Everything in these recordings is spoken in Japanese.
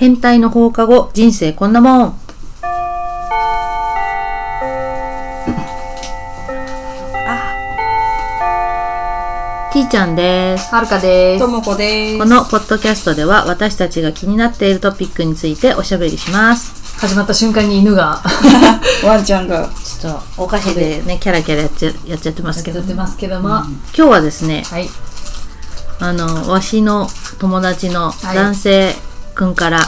変態の放課後、人生こんなもん。ちーちゃんです。はるかですと。もこです。このポッドキャストでは私たちが気になっているトピックについておしゃべりします。始まった瞬間に犬が ワンちゃんが。ちょっとお菓子でね、キャラキャラやっちゃやっちゃってますけど、やってますけども、今日はですね、はい。あの、わしの友達のはい男性くんから、あ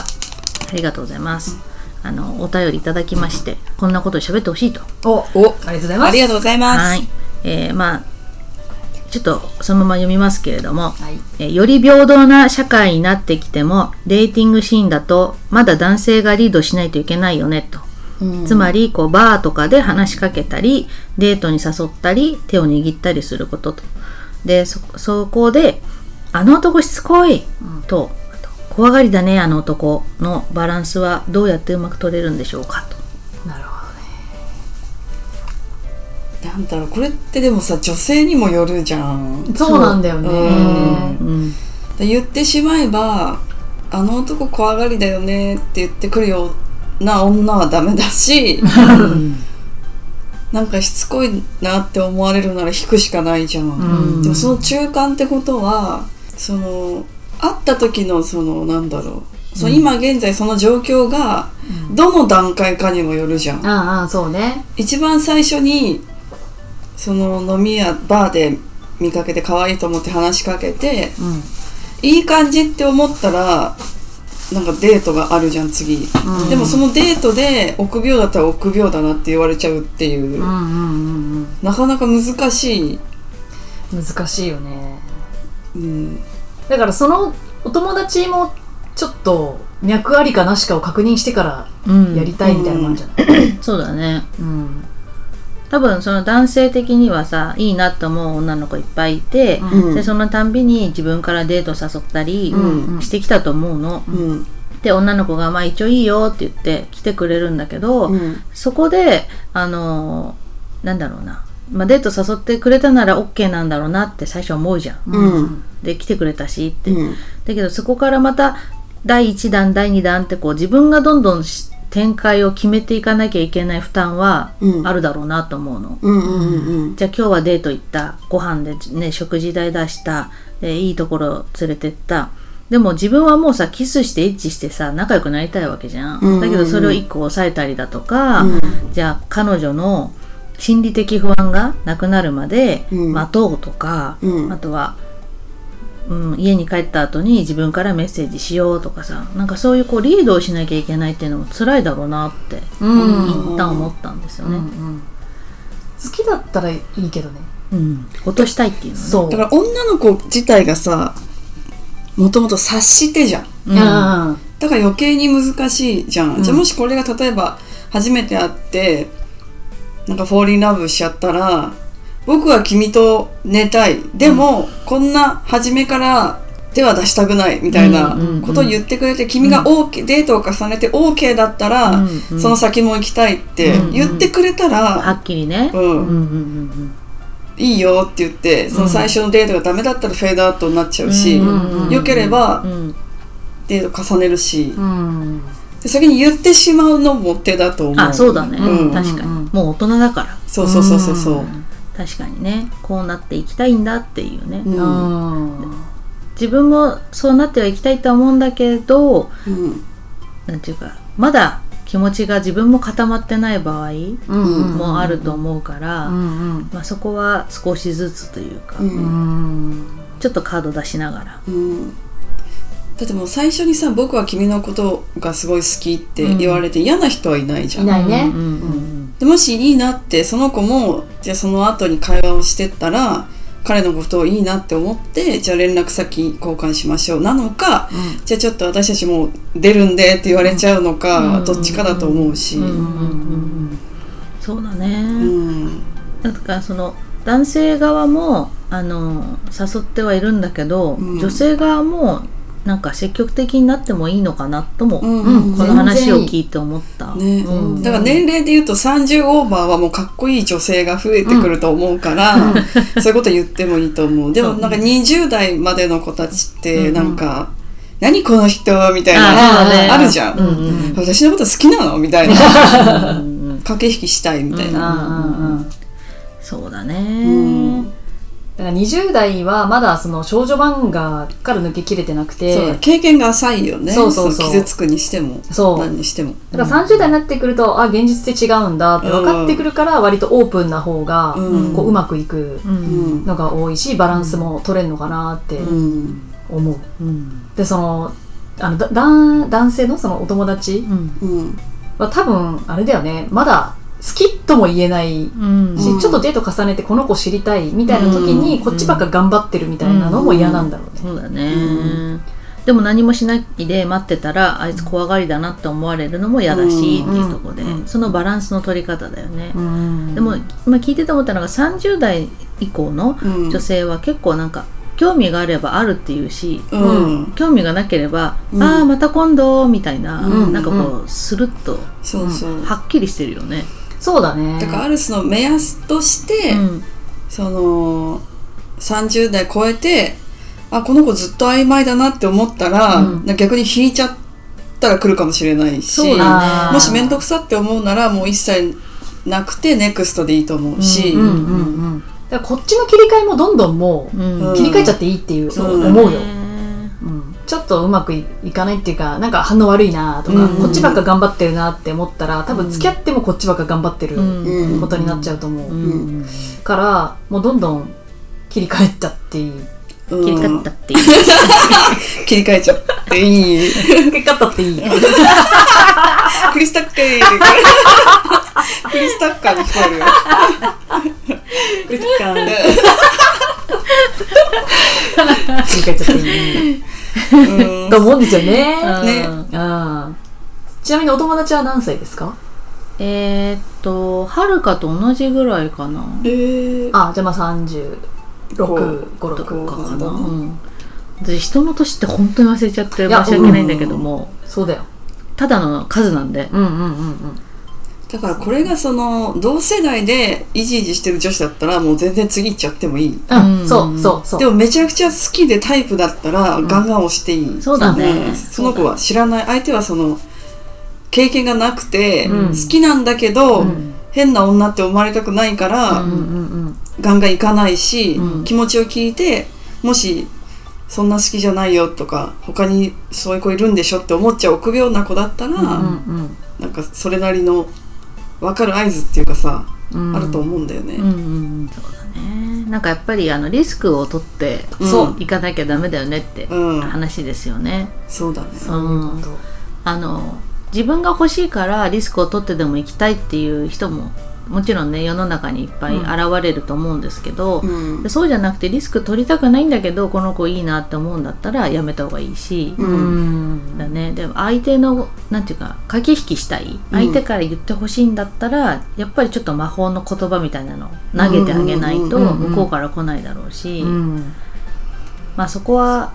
りがとうございます。あの、お便りいただきまして、こんなこと喋ってほしいと。お、お、ありがとうございます。ありがとうございます。はい。えーまあ、ちょっとそのまま読みますけれども、はい。えーより平等な社会になってきても、デーティングシーンだと、まだ男性がリードしないといけないよね、と。うんつまり、こう、バーとかで話しかけたり、デートに誘ったり、手を握ったりすることと。で、そ、そこで、あの男しつこい、と怖がりだね、あの男のバランスはどうやってうまく取れるんでしょうか、と。なるほなんだろう、これってでもさ、女性にもよるじゃん。どね。そうなんだよね。うん。で言ってしまえば、あの男怖がりだよねって言ってくるような女はダメだし、なんかしつこいなって思われるなら引くしかないじゃん。んでもその中間ってことは、その、会った時のその、なんだろう。その今現在その状況がどの段階かにもよるじゃん。ああそうね。一番最初にその飲み屋バーで見かけて可愛いと思って話しかけてうん。いい感じって思ったらなんかデートがあるじゃん次、うんでもそのデートで臆病だったら臆病だなって言われちゃうっていう、うんうんうんうん。なかなか難しい、難しいよね。うん、だからそのお友達もちょっと脈ありかなしかを確認してからうん。やりたいみたいなのもあるじゃない？そうだね。うん。多分その男性的にはさいいなと思う女の子いっぱいいて、うん。でそのたんびに自分からデート誘ったりうん。してきたと思うの、うん。で女の子が「まあ一応いいよ」って言って来てくれるんだけど、うん。そこであのーなんだろうな、まあ、デート誘ってくれたなら OK なんだろうなって最初思うじゃん、うんで来てくれたしって、うん。だけどそこからまた第1弾第2弾ってこう自分がどんどんし展開を決めていかなきゃいけない負担はうん。あるだろうなと思うの。じゃあ今日はデート行ったご飯でね食事代出したでいいところ連れてった。でも自分はもうさキスしてエッチしてさ仲良くなりたいわけじゃん,、だけどそれを一個抑えたりだとか、うん。じゃあ彼女の心理的不安がなくなるまでうん。待とうとか、うん。あとは、うん、家に帰った後に自分からメッセージしようとかさなんかそういうこうリードをしなきゃいけないっていうのも辛いだろうなってうん。一旦思ったんですようんうね。ん。好きだったらいいけどね。うん、落としたいっていうのね。そう。だから女の子自体がさもともと察してじゃんうんうん。だから余計に難しいじゃん、うんじゃあもしこれが例えば初めて会ってなんかフォーリンラブしちゃったら僕は君と寝たい。でも、こんな初めから手は出したくないみたいなことを言ってくれて、君が OK、デートを重ねて OK だったら、その先も行きたいって言ってくれたら、はっきりね。うん。いいよって言ってその最初のデートがダメだったらフェードアウトになっちゃうし、うんうんうん。良ければデート重ねるし、先に言ってしまうのも手だと思う。あ、そうだね。うん。確かに。うんもう大人だから。そうそうそうそうそう。確かにね。こうなっていきたいんだっていうね。うんうん。自分もそうなってはいきたいとは思うんだけど、うんなんていうか、まだ気持ちが自分も固まってない場合うんもあると思うから、そこは少しずつというか、うんうん。ちょっとカード出しながら。うんだってもう最初にさ「僕は君のことがすごい好き」って言われて嫌な人はいないじゃん。いないねうんうんでもしいいなってその子もじゃあその後に会話をしてったら彼のことをいいなって思ってじゃあ連絡先交換しましょう。なのか、じゃあちょっと私たちもう出るんでって言われちゃうのか、どっちかだと思うし。うんうんうんうんそうだね。うん。だからその男性側もあの誘ってはいるんだけど、うん。女性側もなんか積極的になってもいいのかなとも、うんうんこの話を聞いて思った。ね。うん。だから年齢で言うと30オーバーはもうかっこいい女性が増えてくると思うから、そういうこと言ってもいいと思う。でもなんか20代までの子たちってなんか、何この人みたいあなあるじゃん、うんうん。私のこと好きなのみたいな。うんうん駆け引きしたいみたいうんな、うんうん。そうだうねんだから20代はまだその少女漫画から抜けきれてなくて。経験が浅いよね。そうそうそう。の傷つくにしてもそう。何にしても。だから30代になってくると、あ現実って違うんだって分かってくるから割とオープンな方がうん。こううまくいくのが多いしバランスも取れるのかなってうん。思う。うん。でそのあのだ男男性のそのお友達は多分あれだよね。まだ好きとも言えないうん。し、うん。ちょっとデート重ねてこの子知りたいみたいな時に、うんこっちばっか頑張ってるみたいなのも嫌なんだろうね。そうだね、うでも何もしないで待ってたらあいつ怖がりだなって思われるのも嫌だし、うん。っていうところで、うん。そのバランスの取り方だよね、うん。でも今聞いてて思ったのが30代以降のうん。女性は結構なんか興味があればあるっていうし、うん。興味がなければ、うん。ああまた今度みたいな、うん。なんかこうスルッとそうそう、はっきりしてるよね。そうだね。だからあるその目安として、うん。その30代超えてあこの子ずっと曖昧だなって思ったら、うん。逆に引いちゃったら来るかもしれないしもし面倒くさって思うならもう一切なくてネクストでいいと思うし、こっちの切り替えもどんどんもううん。切り替えちゃっていいっていうそうだね。思うよ。ねうん。ちょっとうまくいいかないっていうかなんか反応悪いなとか、うん。こっちばっか頑張ってるなって思ったら多分付き合ってもこっちばっか頑張ってるうん。ことになっちゃうと思う、うん。からもうどんどん切り替えちゃっていい。うん。切り替ったってい う。切り替えちゃっていい。切り替ったっていい。クリスタッカークリスタッカーに聞こえるよ。切り替えちゃっていい。うんと思うんですよねねうんちなみにお友達は何歳ですか？えーっと、はるかと同じぐらいかな。えー、あじゃあまあ3656とかかな。こううん。私、人の年って本当に忘れちゃって申し訳ないんだけども、そうだよただの数なんで。うんうんうんうんだからこれがその同世代でイジイジしてる女子だったらもう全然次行っちゃってもいい。うん、うん。そうそうそう。でもめちゃくちゃ好きでタイプだったらガンガン押していい、そうだね。うんその子は知らない。相手はその経験がなくて、うん。好きなんだけど、うん。変な女って思われたくないから、ううんうんうん。ガンガン行かないし、うん。気持ちを聞いてもしそんな好きじゃないよとか他にそういう子いるんでしょって思っちゃう臆病な子だったら、うんうん。なんかそれなりの分かる合図っていうかさ、うんあると思うんだよね。うんうんうん。そうだね。なんかやっぱりあのリスクを取ってうんそういかなきゃダメだよねってうん話ですよね。そうだね。そういうことあの自分が欲しいからリスクを取ってでも行きたいっていう人ももちろんね世の中にいっぱい現れると思うんですけど、うん。でそうじゃなくてリスク取りたくないんだけどこの子いいなって思うんだったらやめた方がいいし、うん。うんだね。でも相手のなんていうか駆け引きしたい相手から言ってほしいんだったら、やっぱりちょっと魔法の言葉みたいなのを投げてあげないと向こうから来ないだろうし、うん。まあそこは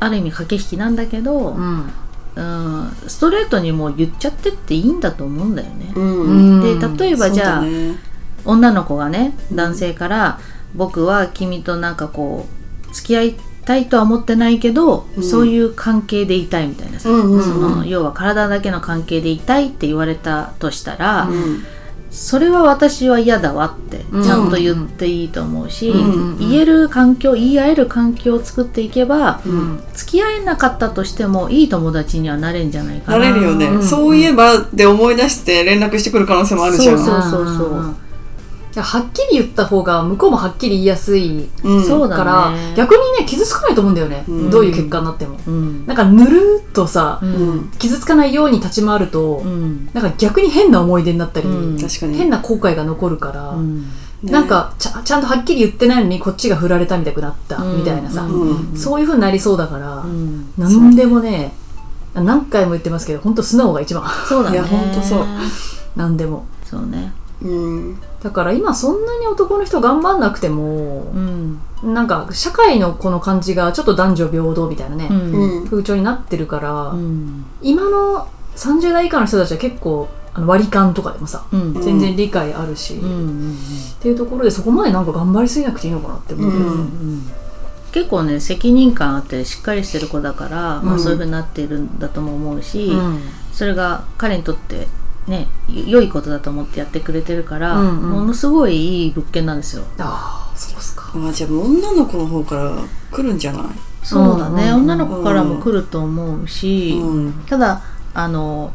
ある意味駆け引きなんだけど、うんうん、ストレートにもう言っちゃってっていいんだと思うんだよね。うん。で例えばじゃあ、ね。女の子がね男性から「僕は君となんかこう付き合いたいとは思ってないけど、うん。そういう関係でいたい」みたいなさ、その要は体だけの関係でいたいって言われたとしたら、うんそれは私は嫌だわってうん。ちゃんと言っていいと思うし、うん言える環境言い合える環境を作っていけば、うん。付き合えなかったとしてもいい友達にはなれんじゃないかな。なれるよね、うん。そういえばで思い出して連絡してくる可能性もあるじゃん。そうそうそうそうはっきり言った方が向こうもはっきり言いやすいうん。そうだね。から、逆にね傷つかないと思うんだよね、うん。どういう結果になっても。うん。なんかぬるっとさ、ううん。ん傷つかないように立ち回ると、うん。なんか逆に変な思い出になったり、変な後悔が残るから、うん。ねなんかちゃちゃんとはっきり言ってないのにこっちが振られたみたくなった、うん。みたいなさ、うん。そういう風になりそうだから、うん。何でもね何回も言ってますけど本当素直が一番。そうだね。いやほんとそう。何でも。そうねうん。だから今そんなに男の人頑張んなくてもう、ん。なんか社会のこの感じがちょっと男女平等みたいなね、うん。うん風潮になってるから、うん。今の30代以下の人たちは結構あの割り勘とかでもさ、うん。全然理解あるし、うん。うん。っていうところでそこまでなんか頑張りすぎなくていいのかなって思うけど、うん。うん。結構ね責任感あってしっかりしてる子だから、まあ、うん。そういうふうになっているんだとも思うし、うん。それが彼にとってね良いことだと思ってやってくれてるから、うんうん。ものすごいいい物件なんですよ。ああそうっすか。あじゃあ女の子の方から来るんじゃない？そうだね、うんうん。女の子からも来ると思うし、うん。ただあの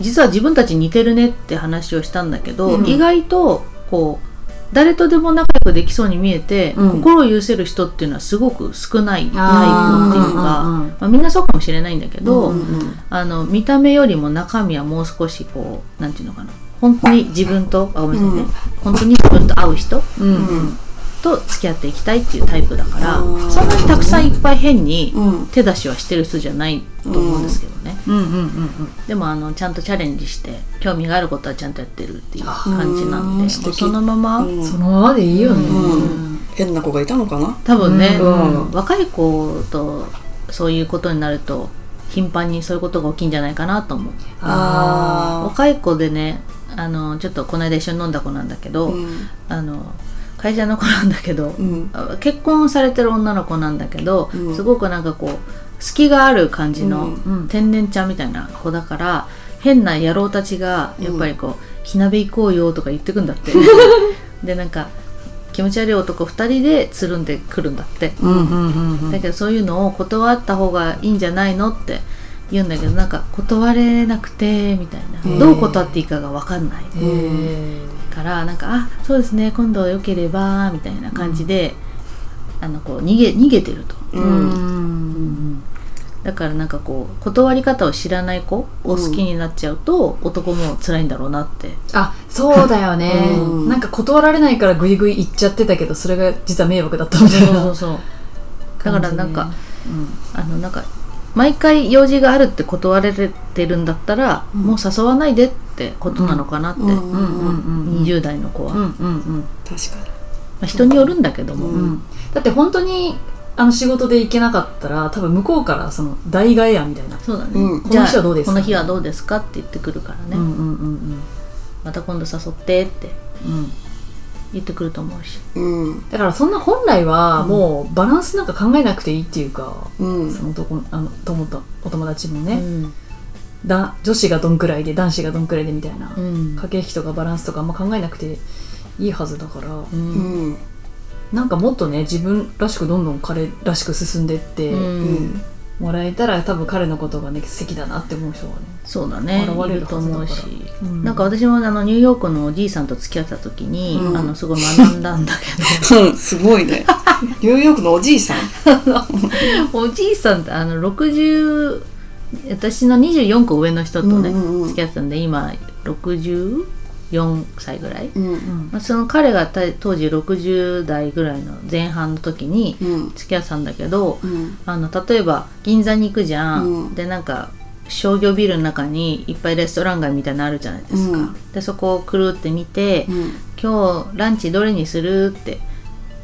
実は自分たち似てるねって話をしたんだけど、うん。意外とこう誰とでも仲良くできそうに見えて、うん。心を許せる人っていうのはすごく少ないタイプっていうか、まあ、みんなそうかもしれないんだけど、うんうんあの見た目よりも中身はもう少しこうなんていうのかな。本当に自分とあごめんなさいね、うん。本当に自分と合う人？うんうんと付き合っていきたいっていうタイプだからそんなにたくさんいっぱい変にうん。手出しはしてる人じゃないと思うんですけどね、うん。うんうんでもあのちゃんとチャレンジして興味があることはちゃんとやってるっていう感じなんうんでそのまま、うん。そのままでいいよね、うん。変な子がいたのかな？多分ね、うん。うん若い子とそういうことになると頻繁にそういうことが起きんじゃないかなと思う。あ若い子でねあのちょっとこの間一緒に飲んだ子なんだけど、あうん。あの会社の子なんだけど、うん。あ結婚されてる女の子なんだけど、うん。すごくなんかこう隙がある感じのうん。天然ちゃんみたいな子だから変な野郎たちがやっぱりこう「火鍋行こうよ」とか言ってくんだって。でなんか気持ち悪い男2人でつるんでくるんだって、だけどそういうのを断った方がいいんじゃないのって言うんだけどなんか断れなくてみたいな、どう断っていいかが分かんない、へからなんか「あそうですね今度よければ」みたいな感じで、あのこう逃げ逃げてると、ーうん。だからなんかこう断り方を知らない子を好きになっちゃうと、男も辛いんだろうなって。あそうだよね、うん。なんか断られないからグイグイ言っちゃってたけどそれが実は迷惑だったみたいな。そうそうそう。だからなんか、あのなんか毎回用事があるって断られてるんだったら、うん。もう誘わないでってことなのかなって、うん。うん。うん。うん。20代の子は、うん。まうん。うん確かあ、人によるんだけども、うん。うんだって本当にあの仕事で行けなかったら多分向こうからその代替え案みたいな、そうだね、うん。じゃあこの日はどうですか？この日はどうですかって言ってくるからね、うん。うん。うん。また今度誘ってって。うんうん言ってくると思うし。うん。だからそんな本来はもうバランスなんか考えなくていいっていうか、うん。その男あの友とお友達もね、うん。だ女子がどんくらいで男子がどんくらいでみたいな、うん。駆け引きとかバランスとかあんま考えなくていいはずだから、ううん。んなんかもっとね自分らしくどんどん彼らしく進んでってううんんもらえたら多分彼のことがね素敵だなって思う人がね、そうだね現れるいると思うし。うん。なんか私もあのニューヨークのおじいさんと付き合ってた時に、うん。あのすごい学んだんだけど。うん。すごいね。ニューヨークのおじいさん。おじいさんってあの60私の24個上の人とね、うんうんうん。付き合ってたんで今64歳ぐらい、うん。うんまあ、その彼がた当時60代ぐらいの前半の時にうん。付き合ってたんだけど、うん。あの例えば銀座に行くじゃん、うん。でなんか商業ビルの中にいっぱいレストラン街みたいなのあるじゃないですか、うん。でそこをくるって見て、うん。今日ランチどれにする？って。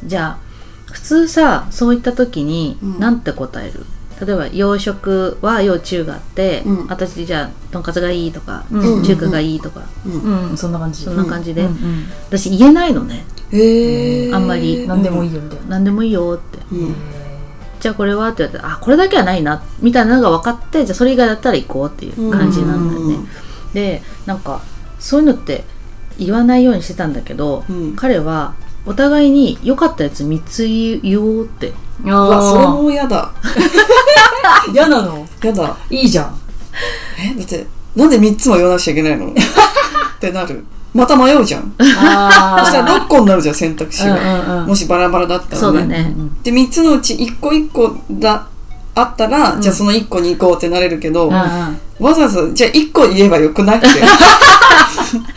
じゃあ普通さそういった時にうん。何て答える、例えば洋食は洋中があって、うん。私じゃあとんかつがいいとか、うん。中華がいいとか、うん。うん、そんな感じ。そんな感じで、うんうん。私言えないのね。へえあんまり。何でもいいよみたいな、何でもいいよって。うん。じゃあこれはって言われてあこれだけはないなみたいなのが分かってじゃあそれ以外だったら行こうっていう感じなんだよね、でなんかそういうのって言わないようにしてたんだけど、うん。彼はお互いに良かったやつ3つ言おうって。うわそれあも嫌だ。あ 嫌なの？嫌だ。いいじゃん。えだってなんで3つも言わなくちゃいけないの？ってなる。また迷うじゃん。あそしたら6個になるじゃん選択肢が、うんうんうん。もしバラバラだったらね。そうだね、で3つのうち1個1個だあったら、じゃあその1個に行こうってなれるけど、うんうんわざわざじゃあ1個言えばよくないって。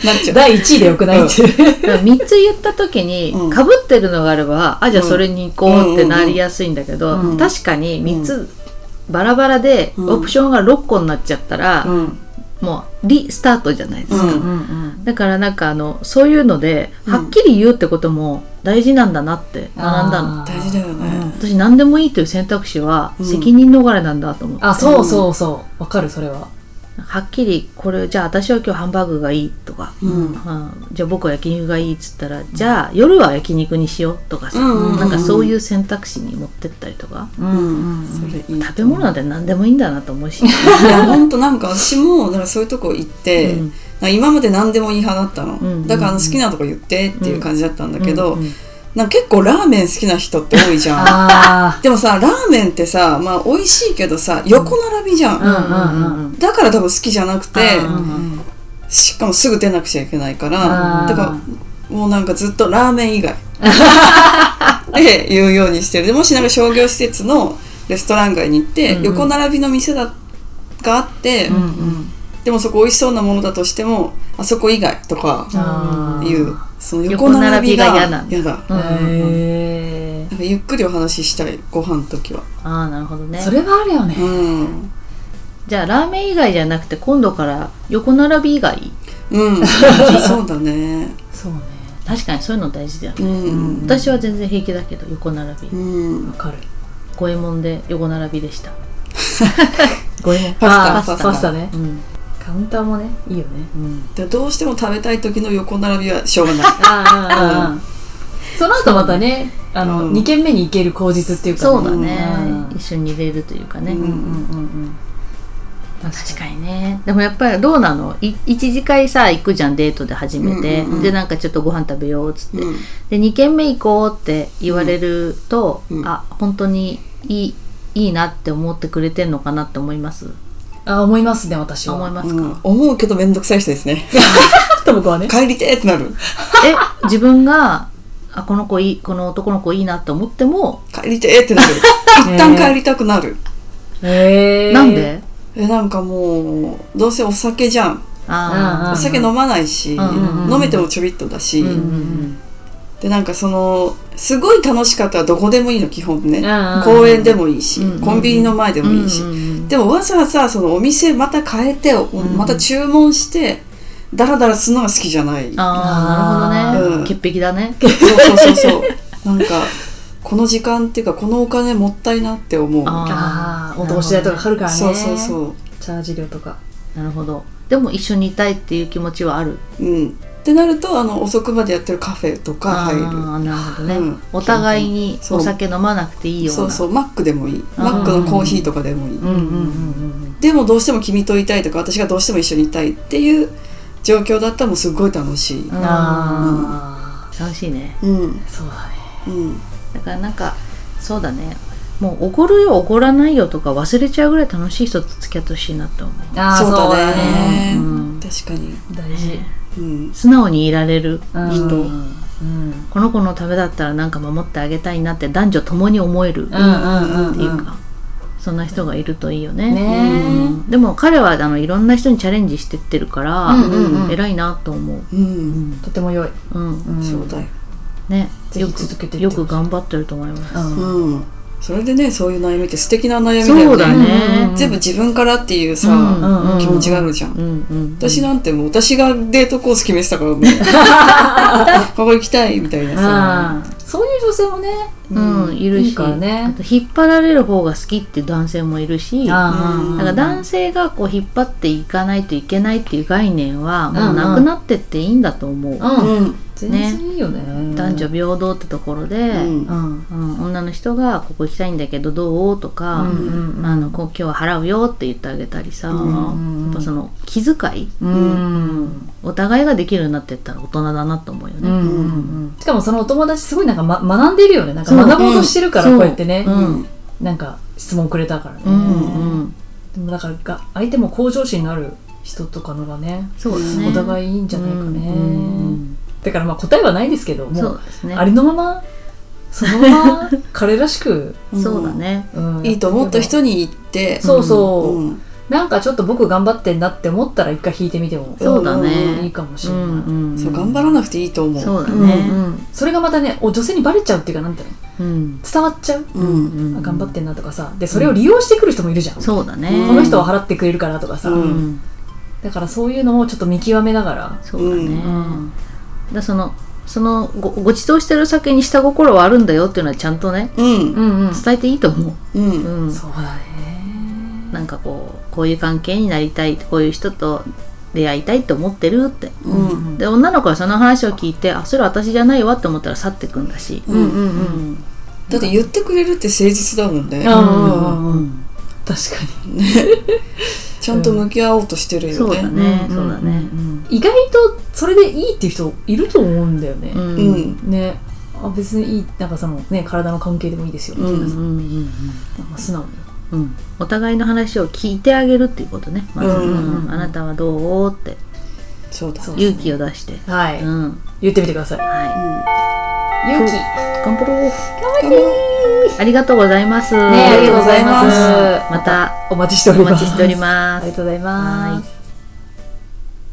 なっちゃう。第1位でよくないっていう、だから3つ言った時にうん。かぶってるのがあれば、あじゃあそれに行こうってなりやすいんだけど、うん。確かに3つバラバラでうん。オプションが6個になっちゃったら、うん。もうリスタートじゃないですか、だからなんかあのそういうのでうん。はっきり言うってことも大事なんだなって学んだの、あー。大事だよね。私何でもいいという選択肢はうん。責任逃れなんだと思って、あそうそうそう。わかるそれははっきりこれじゃあ私は今日ハンバーグがいいとか、うん。あじゃあ僕は焼肉がいいっつったらじゃあ夜は焼肉にしようとかさ、うんうんうん。なんかそういう選択肢に持ってったりとか、うんうん。食べ物なんて何でもいいんだなと思うし、いや本当なんか私もなんかそういうとこ行って、今まで何でもいい派だったの、んうん。だからあの好きなとこ言ってっていう感じだったんだけど、うんうんなんか結構ラーメン好きな人って多いじゃん。あでもさラーメンってさまあ美味しいけどさ横並びじゃん、だから多分好きじゃなくてしかもすぐ出なくちゃいけないからだからもうなんかずっとラーメン以外。で言うようにしてる。でもしなんか商業施設のレストラン街に行って、うんうん。横並びの店だがあって、うんうん。でもそこ美味しそうなものだとしてもあそこ以外とかあー。いうその横並びが横並びが嫌な。んだ。嫌だうんへなんかゆっくりお話ししたいご飯の時は。ああなるほどね。ーそれはあるよね。うん。じゃあラーメン以外じゃなくて今度から横並び以外？うん。そうだね。そうね。確かにそういうの大事だよね、うん。私は全然平気だけど横並び。うん。わかる。五右衛門で横並びでした。五右衛門。パスタ。あーパスタ。パスタね。うんカウンターもねいいよね。うん。でどうしても食べたい時の横並びはしょうがない。あああその後またねあの、うん。二軒目に行ける口実っていうかそうだね、うん。一緒に入れるというかね、うんうんうんうん。確かにね。でもやっぱりどうなの？い一次会さ行くじゃんデートで初めて、うんうんうん。でなんかちょっとご飯食べようっつって、うんで2軒目行こうって言われると、うん。あ本当にいいいいなって思ってくれてんのかなって思います？あ思いますね私は。思いますか、うん。思うけどめんどくさい人ですね。ともこはね。帰りてーってなる。え自分があこの子いいこの男の子いいなって思っても帰りてーってなる。一旦帰りたくなる。へえなんで？えなんかもうどうせお酒じゃん。あお酒飲まないし、うんうんうん飲めてもちょびっとだし、あ、うんうん。でなんかそのすごい楽しかったらどこでもいいの基本ね、うんうん公園でもいいし、うんうんコンビニの前でうん、もいいし、うんうんうんでもわざわざそのお店また変えて、ん。また注文してダラダラするのが好きじゃない、ああなるほどね、うん。潔癖だね。そうそうそうそう。なんかこの時間っていうかこのお金もったいなって思う。あああお通し代とかかかるからね。そうそうそう。チャージ料とか。なるほど。でも一緒にいたいっていう気持ちはある。うんってなるとあの遅くまでやってるカフェとか入る。なるほどね、うん。お互いにお酒飲まなくていいような。そうそう。マックでもいい。うん。マックのコーヒーとかでもいい、でもどうしても君といたいとか私がどうしても一緒にいたいっていう状況だったらもうすごい楽しい。うん。あ楽しいね。うん。あそうだね。うん。だからなんかそうだね。もうおごるよおごらないよとか忘れちゃうぐらい楽しい人と付き合ってほしいなって思う。ああそうだね。ねうん。確かに。大事。うん素直にいられる人、うん。この子のためだったらなんか守ってあげたいなって男女ともに思えるっていうか、そんな人がいるといいよね。ねうん。でも彼はあのいろんな人にチャレンジしてってるから、偉いなと思う、うん、とても良い。うん。うん。そうだよ。ね。よく続けてよく頑張ってると思います、うんうんそれでねそういう悩みって素敵な悩みだよね。そうだね。全部自分からっていうさ、気持ちがあるじゃん、うんうん私なんてもう私がデートコース決めてたからね。ここ行きたいみたいなさ、ああそういう女性もねうん、いるし。いいね。あと引っ張られる方が好きっていう男性もいるし。だあから男性がこう引っ張っていかないといけないっていう概念はもうなくなってっていいんだと思う、うんうん。全然いいよね。男女平等ってところで、うん。うんうん。女の人が「ここ行きたいんだけどどう?」とか、うんうん。あのこう「今日は払うよ」って言ってあげたりさ、んやっぱその気遣い、うん。お互いができるようになってったら大人だなと思うよね。うんうん。うん。しかもそのお友達すごいなんか、ま、学んでるよね。なんか学ぼうとしてるからう。んこうやってね、なんか質問くれたからね、うんうん。でもだからが相手も向上心のある人とかのがねそうね。お互いいいんじゃないかね、うんうんだからまあ答えはないですけどもそう。ありのままそのまま 彼らしく、そうだね。うん。いいと思った人に行ってそうそう、うんなんかちょっと僕頑張ってんなって思ったら一回弾いてみてもそうだね。いいかもしうれない、んうんうん。そう頑張らなくていいと思う。そうだうんね。うん。それがまたねお女性にバレちゃうっていうかなんていうの？うん。伝わっちゃう、うん。頑張ってんなとかさ。でそれを利用してくる人もいるじゃん、そうだね。この人は払ってくれるからとかさ。だからそういうのをちょっと見極めながら。そうだね。ん。だそのそのごご馳走してる酒に下心はあるんだよっていうのはちゃんとねうん。うんうん。伝えていいと思う。うん。うん。そうだね。なんかこうこういう関係になりたいこういう人と出会いたいと思ってるって、うん。で女の子はその話を聞いてあそれ私じゃないわって思ったら去ってくんだし、うんうんだって言ってくれるって誠実だもんね。うんうんうん確かに。ちゃんと向き合おうとしてるよね。そうだね、そうだね、意外とそれでいいっていう人いると思うんだよね、うん。ううんんね。あ別にいい。なんかそのね体の関係でもいいですよみたいな、うんうんまあ素直にうん。お互いの話を聞いてあげるっていうことね、まず。うんうんあなたはどう？って。そうだ。勇気を出して、はい、うん。言ってみてください。は勇気。い、頑張ろう。頑張ろう。ありがとうございます、ねありがとうございます。また。お待ちしております。お待ちしております。ありがとうございます